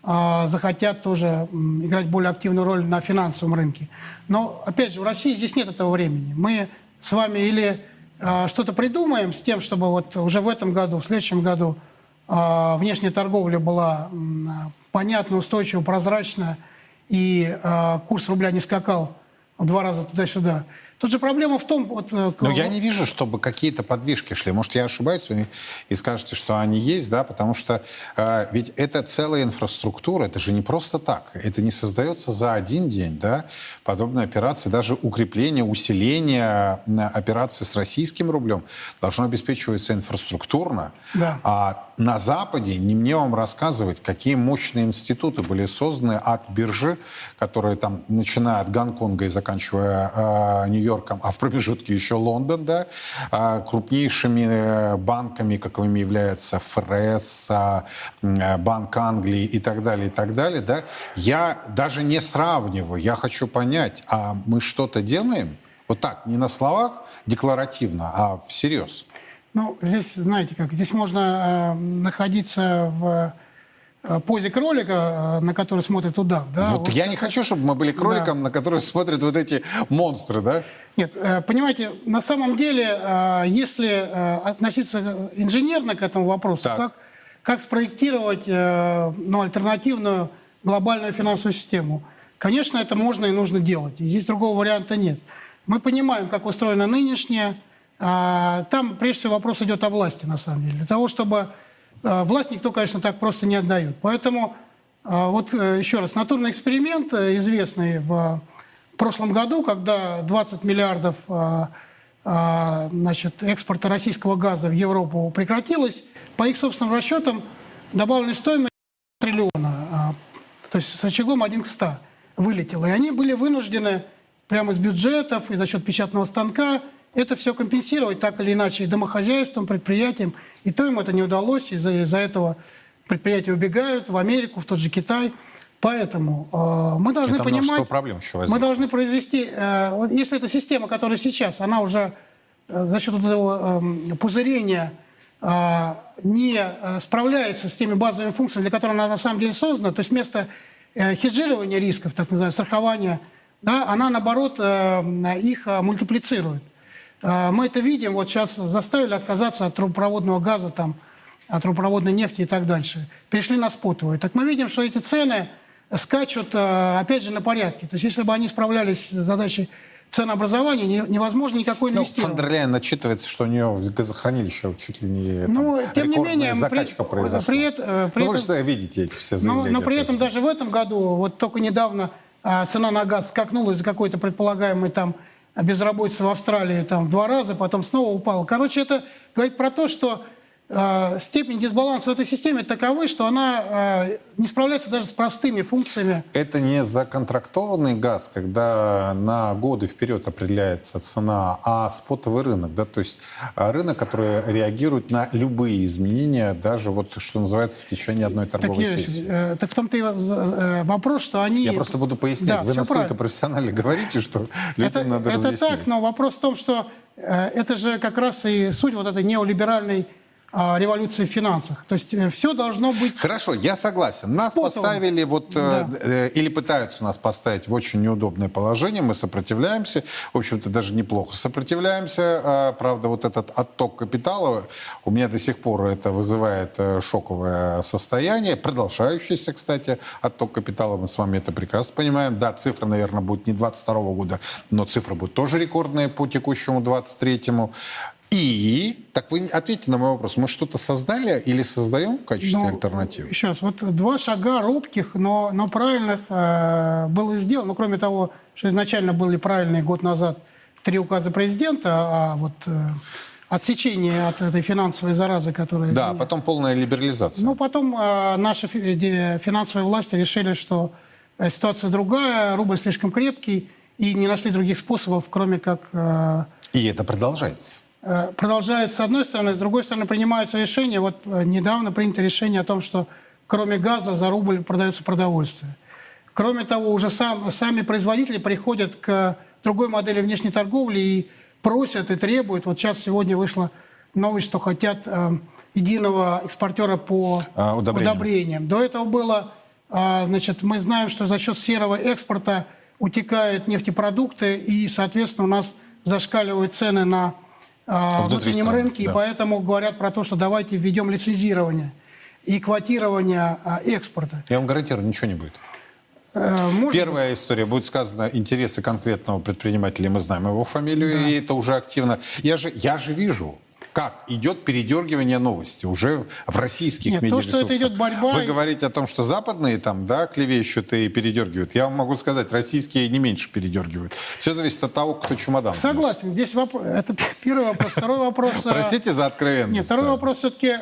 захотят тоже играть более активную роль на финансовом рынке. Но, опять же, в России здесь нет этого времени. Мы с вами или что-то придумаем с тем, чтобы вот уже в этом году, в следующем году а, внешняя торговля была а, понятна, устойчива, прозрачна, и а, курс рубля не скакал в два раза туда-сюда. Тут же проблема в том... Вот, э, Но я не вижу, чтобы какие-то подвижки шли. Может, я ошибаюсь, вы и скажете, что они есть, да, потому что э, ведь это целая инфраструктура, это же не просто так. Это не создается за один день, да. Подобные операции, даже укрепление, усиление э, операций с российским рублем должно обеспечиваться инфраструктурно. Да. А на Западе не мне вам рассказывать, какие мощные институты были созданы от биржи, которые там, начиная от Гонконга и заканчивая э, Нью-Йорком, а в промежутке еще Лондон, да, э, крупнейшими э, банками, каковыми являются ФРС, э, Банк Англии и так далее, и так далее, да, я даже не сравниваю, я хочу понять, а мы что-то делаем? Вот так, не на словах декларативно, а всерьез. Ну, здесь, знаете как, здесь можно э, находиться в э, позе кролика, э, на который смотрит удав. Да? вот, я не это- хочу, чтобы мы были кроликом, на который смотрят вот эти монстры, да? Нет, э, понимаете, на самом деле, э, если э, относиться инженерно к этому вопросу, Так. как, как спроектировать э, ну, альтернативную глобальную финансовую систему, конечно, это можно и нужно делать. И здесь другого варианта нет. Мы понимаем, как устроена нынешняя. А, Там, прежде всего, вопрос идет о власти, на самом деле. Для того, чтобы... э, Власть никто, конечно, так просто не отдает. Поэтому, э, вот э, еще раз, натурный эксперимент, э, известный в прошлом году, когда 20 миллиардов а, а, значит, экспорта российского газа в Европу прекратилось, по их собственным расчетам добавленная стоимость триллиона, а, то есть с очагом 1 к 100 вылетела. И они были вынуждены прямо из бюджетов и за счет печатного станка это все компенсировать так или иначе и домохозяйствам, предприятиям. И то им это не удалось, из-за из этого предприятия убегают в Америку, в тот же Китай. Поэтому э, мы должны Это понимать... проблем еще Мы должны произвести, э, вот если эта система, которая сейчас, она уже э, за счет этого э, пузырения э, не э, справляется с теми базовыми функциями, для которых она на самом деле создана, то есть вместо э, хеджирования рисков, так называемого страхования, да, она наоборот э, их э, мультиплицирует. Э, Мы это видим, вот сейчас заставили отказаться от трубопроводного газа, там, от трубопроводной нефти и так дальше. Перешли на спотовую. Так мы видим, что эти цены скачут, э, опять же, на порядке. То есть если бы они справлялись с задачей ценообразования, не- невозможно никакой Ну, инвестировать. Фондерляйн отчитывается, что у нее в газохранилище чуть ли не там, Ну, тем не менее, при- закачка произошла. при эт- э, при ну, вы же видите эти все Но, заявления. но при этом даже в этом году, вот только недавно а, цена на газ скакнула из-за какой-то предполагаемой там безработицы в Австралии там, в два раза, потом снова упала. Короче, это говорит про то, что степень дисбаланса в этой системе таковы, что она а, не справляется даже с простыми функциями. Это не законтрактованный газ, когда на годы вперед определяется цена, а спотовый рынок. Да? То есть а, рынок, который реагирует на любые изменения, даже вот, что называется, в течение одной Так, торговой Юрий сессии. Э, так в том-то и э, вопрос, что они... Я просто буду пояснять. Да, Вы настолько правильно. профессионально говорите, что людям Это, надо это разъяснять. так, но вопрос в том, что э, это же как раз и суть вот этой неолиберальной а, революции в финансах. То есть все должно быть... Хорошо, я согласен. Нас Спотом. поставили вот, э, Да. э, или пытаются нас поставить в очень неудобное положение, мы сопротивляемся, в общем-то даже неплохо сопротивляемся. А, Правда, вот этот отток капитала, у меня до сих пор это вызывает э, шоковое состояние, продолжающийся, кстати, отток капитала, мы с вами это прекрасно понимаем. Да, цифра, наверное, будет не 22 года, но цифра будет тоже рекордная по текущему 23-му. И, так вы ответьте на мой вопрос, мы что-то создали или создаем в качестве Ну, альтернативы? Еще раз, вот два шага робких, но, но правильных э, было сделано. Ну, кроме того, что изначально были правильные год назад три указа президента, а вот э, отсечение от этой финансовой заразы, которая... Да, извиняюсь. потом полная либерализация. Ну, потом э, наши фи- финансовые власти решили, что э, ситуация другая, рубль слишком крепкий, и не нашли других способов, кроме как... э, И это продолжается. Э, продолжает с одной стороны, с другой стороны принимаются решения. Вот э, недавно принято решение о том, что кроме газа за рубль продается продовольствие. Кроме того, уже сам, сами производители приходят к другой модели внешней торговли и просят и требуют. Вот сейчас сегодня вышла новость, что хотят э, единого экспортера по А, удобрениям. удобрениям. До этого было, а, значит, мы знаем, что за счет серого экспорта утекают нефтепродукты, и, соответственно, у нас зашкаливают цены на а, внутреннем страны, рынке, да. и поэтому говорят про то, что давайте введем лицензирование и квотирование а, экспорта. Я вам гарантирую, ничего не будет. Э, может Первая история будет сказана интересы конкретного предпринимателя, мы знаем его фамилию, и это уже активно. Я же, я же вижу, как идет передергивание новости уже в российских Нет, то, медиаресурсах. что это идет борьба Вы и- говорите о том, что западные там, да, клевещут и передергивают. Я вам могу сказать, российские не меньше передергивают. Все зависит от того, кто чемодан. принес. Согласен. Здесь вопрос, это первый вопрос. Второй вопрос. э, Простите за откровенность. Нет, второй вопрос все-таки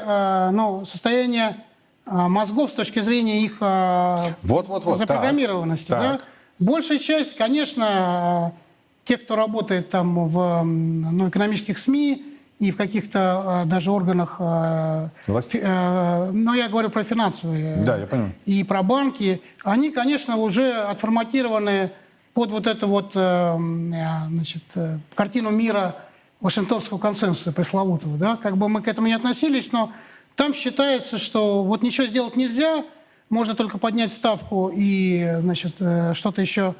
ну, состояние э, мозгов с точки зрения их э, Вот-вот-вот, запрограммированности. так, да? так. Большая часть, конечно, э, те, кто работает там в ну, экономических СМИ и в каких-то э, даже органах, э, Власти. э, ну, я говорю про финансовые Да, я понимаю. и про банки, они, конечно, уже отформатированы под вот эту вот э, э, значит, э, картину мира Вашингтонского консенсуса пресловутого. Да? Как бы мы к этому не относились, но там считается, что вот ничего сделать нельзя, можно только поднять ставку и значит, что-то еще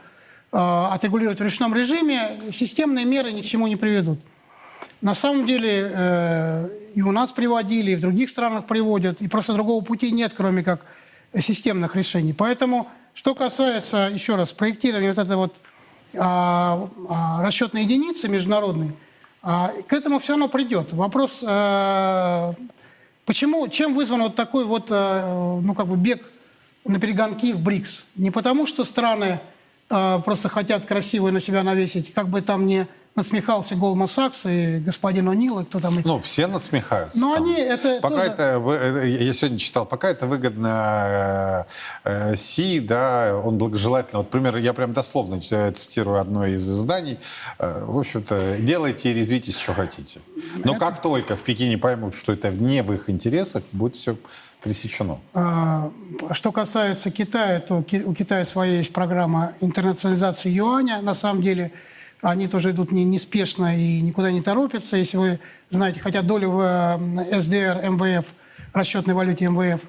отрегулировать в ручном режиме. Системные меры ни к чему не приведут. На самом деле э, и у нас приводили, и в других странах приводят, и просто другого пути нет, кроме как системных решений. Поэтому, что касается, еще раз, проектирования вот этой вот а, а, расчетной единицы международной, а, к этому все равно придет. Вопрос, а, почему, чем вызван вот такой вот, а, ну, как бы бег на перегонки в БРИКС? Не потому, что страны а, просто хотят красиво на себя навесить, как бы там не надсмехался Голма Сакс и господин О'Нил, и кто там... Ну, все надсмехаются. Но там. они это Пока тоже- это, вы- э, я сегодня читал, пока это выгодно э, э, Си, да, он благожелательно. Вот, пример, я прям дословно э, цитирую одно из изданий. Э, В общем-то, делайте и резвитесь, что хотите. Но как только в Пекине поймут, что это не в их интересах, будет все пресечено. А, Что касается Китая, то у Китая своя есть программа интернационализации юаня. На самом деле они тоже идут не, неспешно и никуда не торопятся. Если вы знаете, хотя долю в э, СДР, МВФ, расчетной валюте МВФ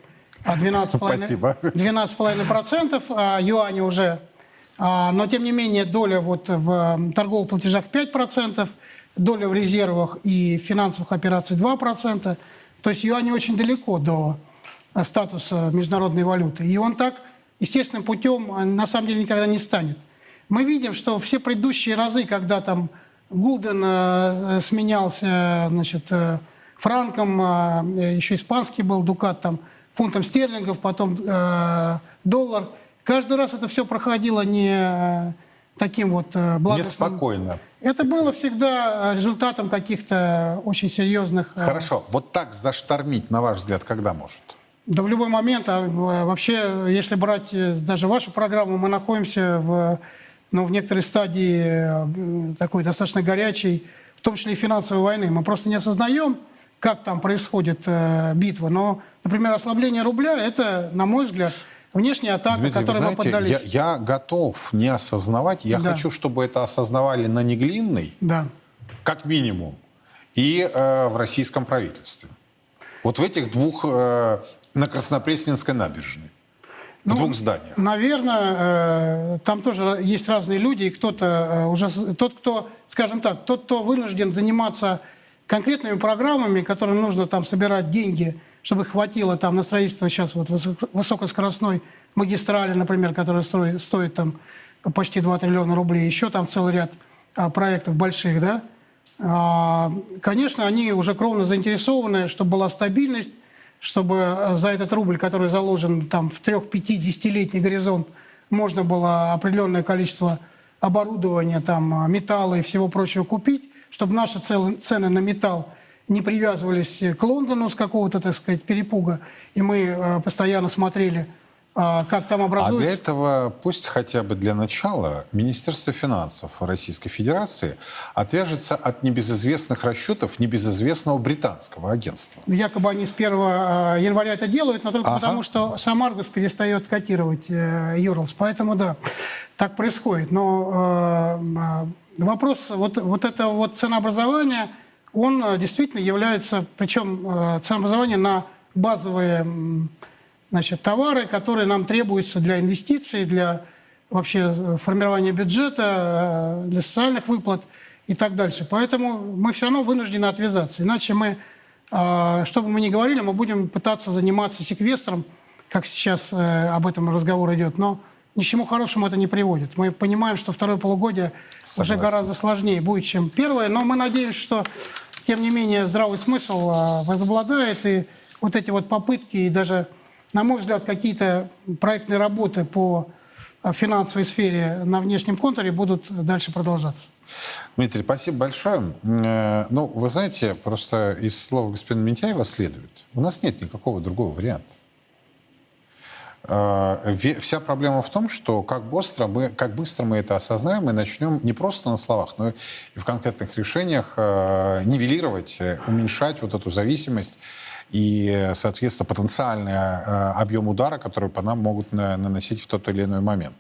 а 12,5%, Спасибо. 12,5%, а юаня уже. А, Но, тем не менее, доля вот в торговых платежах 5%, доля в резервах и финансовых операций 2%. То есть юань очень далеко до э, статуса международной валюты. И он так естественным путем э, на самом деле никогда не станет. Мы видим, что все предыдущие разы, когда там Гулден э, э, сменялся значит, э, франком, э, еще испанский был дукат, там, фунтом стерлингов, потом э, доллар. Каждый раз это все проходило не э, таким вот э, благостным... Неспокойно. Это было всегда э, результатом каких-то очень серьезных... э, Хорошо. Вот так заштормить, на ваш взгляд, когда может? Да в любой момент. А э, вообще, если брать э, даже вашу программу, мы находимся в, ну, в некоторой стадии э, такой достаточно горячей, в том числе и финансовой войны. Мы просто не осознаем, как там происходит э, битва. Но, например, ослабление рубля – это, на мой взгляд, внешняя атака, Дмитрий, которой мы знаете, поддались. я, я готов не осознавать. Я Да. хочу, чтобы это осознавали на Неглинной, Да. как минимум, и э, в российском правительстве. Вот в этих двух, э, на Краснопресненской набережной. В Ну, двух зданиях. Наверное, э, там тоже есть разные люди, и кто-то э, уже, тот, кто, скажем так, тот, кто вынужден заниматься конкретными программами, которым нужно там собирать деньги, чтобы хватило там на строительство сейчас вот высоко- высокоскоростной магистрали, например, которая строит, стоит там почти 2 триллиона рублей, еще там целый ряд а, проектов больших, да, а, Конечно, они уже кровно заинтересованы, чтобы была стабильность, чтобы э, за этот рубль, который заложен там в 3-5-10-летний горизонт, можно было определенное количество оборудования, там, э, металла и всего прочего купить, чтобы наши цены на металл не привязывались к Лондону с какого-то, так сказать, перепуга, и мы э, постоянно смотрели, как там А образуется. для этого пусть хотя бы для начала Министерство финансов Российской Федерации отвяжется от небезызвестных расчетов небезызвестного британского агентства. Якобы они с 1 э, января это делают, но только Ага. потому, что сам Аргус перестает котировать э, Юрлс. Поэтому да, так происходит. Но э, вопрос, вот, вот это вот ценообразование, он действительно является, причем ценообразование на базовые значит, товары, которые нам требуются для инвестиций, для вообще формирования бюджета, э, для социальных выплат и так дальше. Поэтому мы все равно вынуждены отвязаться. Иначе мы, э, что бы мы ни говорили, мы будем пытаться заниматься секвестром, как сейчас э, об этом разговор идет, но ни к чему хорошему это не приводит. Мы понимаем, что второе полугодие уже Согласен. гораздо сложнее будет, чем первое, но мы надеемся, что, тем не менее, здравый смысл возобладает, и вот эти вот попытки, и даже, на мой взгляд, какие-то проектные работы по э, финансовой сфере на внешнем контуре будут дальше продолжаться. Дмитрий, спасибо большое. Э, Ну, вы знаете, просто из слов господина Ментяева следует, у нас нет никакого другого варианта. Э, Вся проблема в том, что как быстро мы, как быстро мы это осознаем и начнем не просто на словах, но и в конкретных решениях нивелировать, уменьшать вот эту зависимость и, соответственно, потенциальный э, объем удара, который по нам могут на- наносить в тот или иной момент.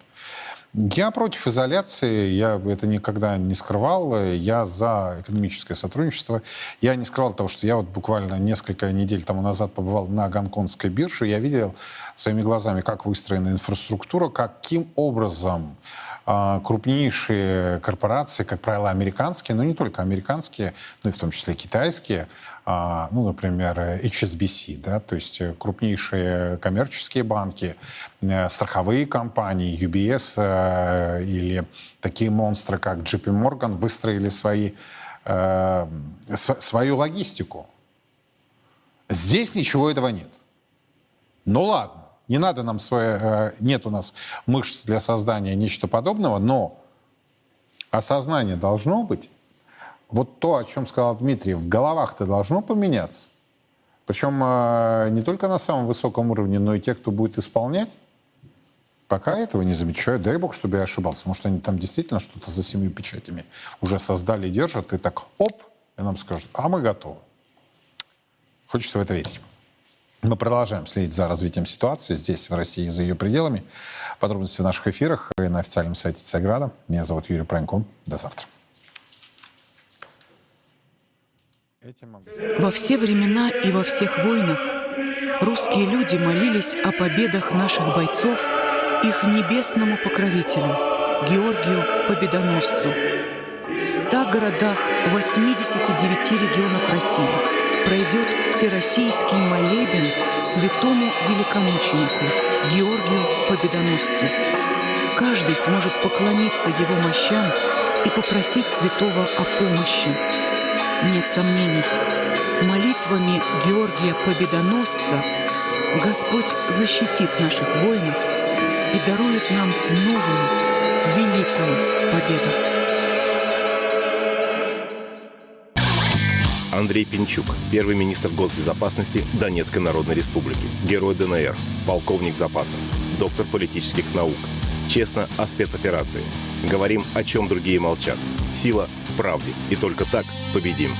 Я против изоляции, я это никогда не скрывал, я за экономическое сотрудничество. Я не скрывал того, что я вот буквально несколько недель тому назад побывал на гонконгской бирже, я видел своими глазами, как выстроена инфраструктура, каким образом а, крупнейшие корпорации, как правило, американские, но не только американские, но и в том числе китайские, ну, например, HSBC, да, то есть э, крупнейшие коммерческие банки, э, страховые компании, UBS э, или такие монстры, как JP Morgan, выстроили свои, св- свою логистику. Здесь ничего этого нет. Ну ладно, не надо нам свое, нет у нас мышц для создания нечто подобного, но осознание должно быть. Вот то, о чем сказал Дмитрий, в головах-то должно поменяться. Причем э, не только на самом высоком уровне, но и те, кто будет исполнять. Пока этого не замечают. Дай бог, чтобы я ошибался. Может, они там действительно что-то за семью печатями уже создали держат, и так оп, и нам скажут, а мы готовы. Хочется в это верить. Мы продолжаем следить за развитием ситуации здесь, в России, и за ее пределами. Подробности в наших эфирах и на официальном сайте Цеграда. Меня зовут Юрий Пронько. До завтра. Во все времена и во всех войнах русские люди молились о победах наших бойцов их небесному покровителю, Георгию Победоносцу. В ста городах 89 регионов России пройдет всероссийский молебен святому великомученику Георгию Победоносцу. Каждый сможет поклониться его мощам и попросить святого о помощи. Нет сомнений, молитвами Георгия Победоносца Господь защитит наших воинов и дарует нам новую, великую победу. Андрей Пинчук, первый министр госбезопасности Донецкой Народной Республики, герой ДНР, полковник запаса, доктор политических наук. Честно о спецоперации. Говорим, о чем другие молчат. Сила в правде. И только так победим.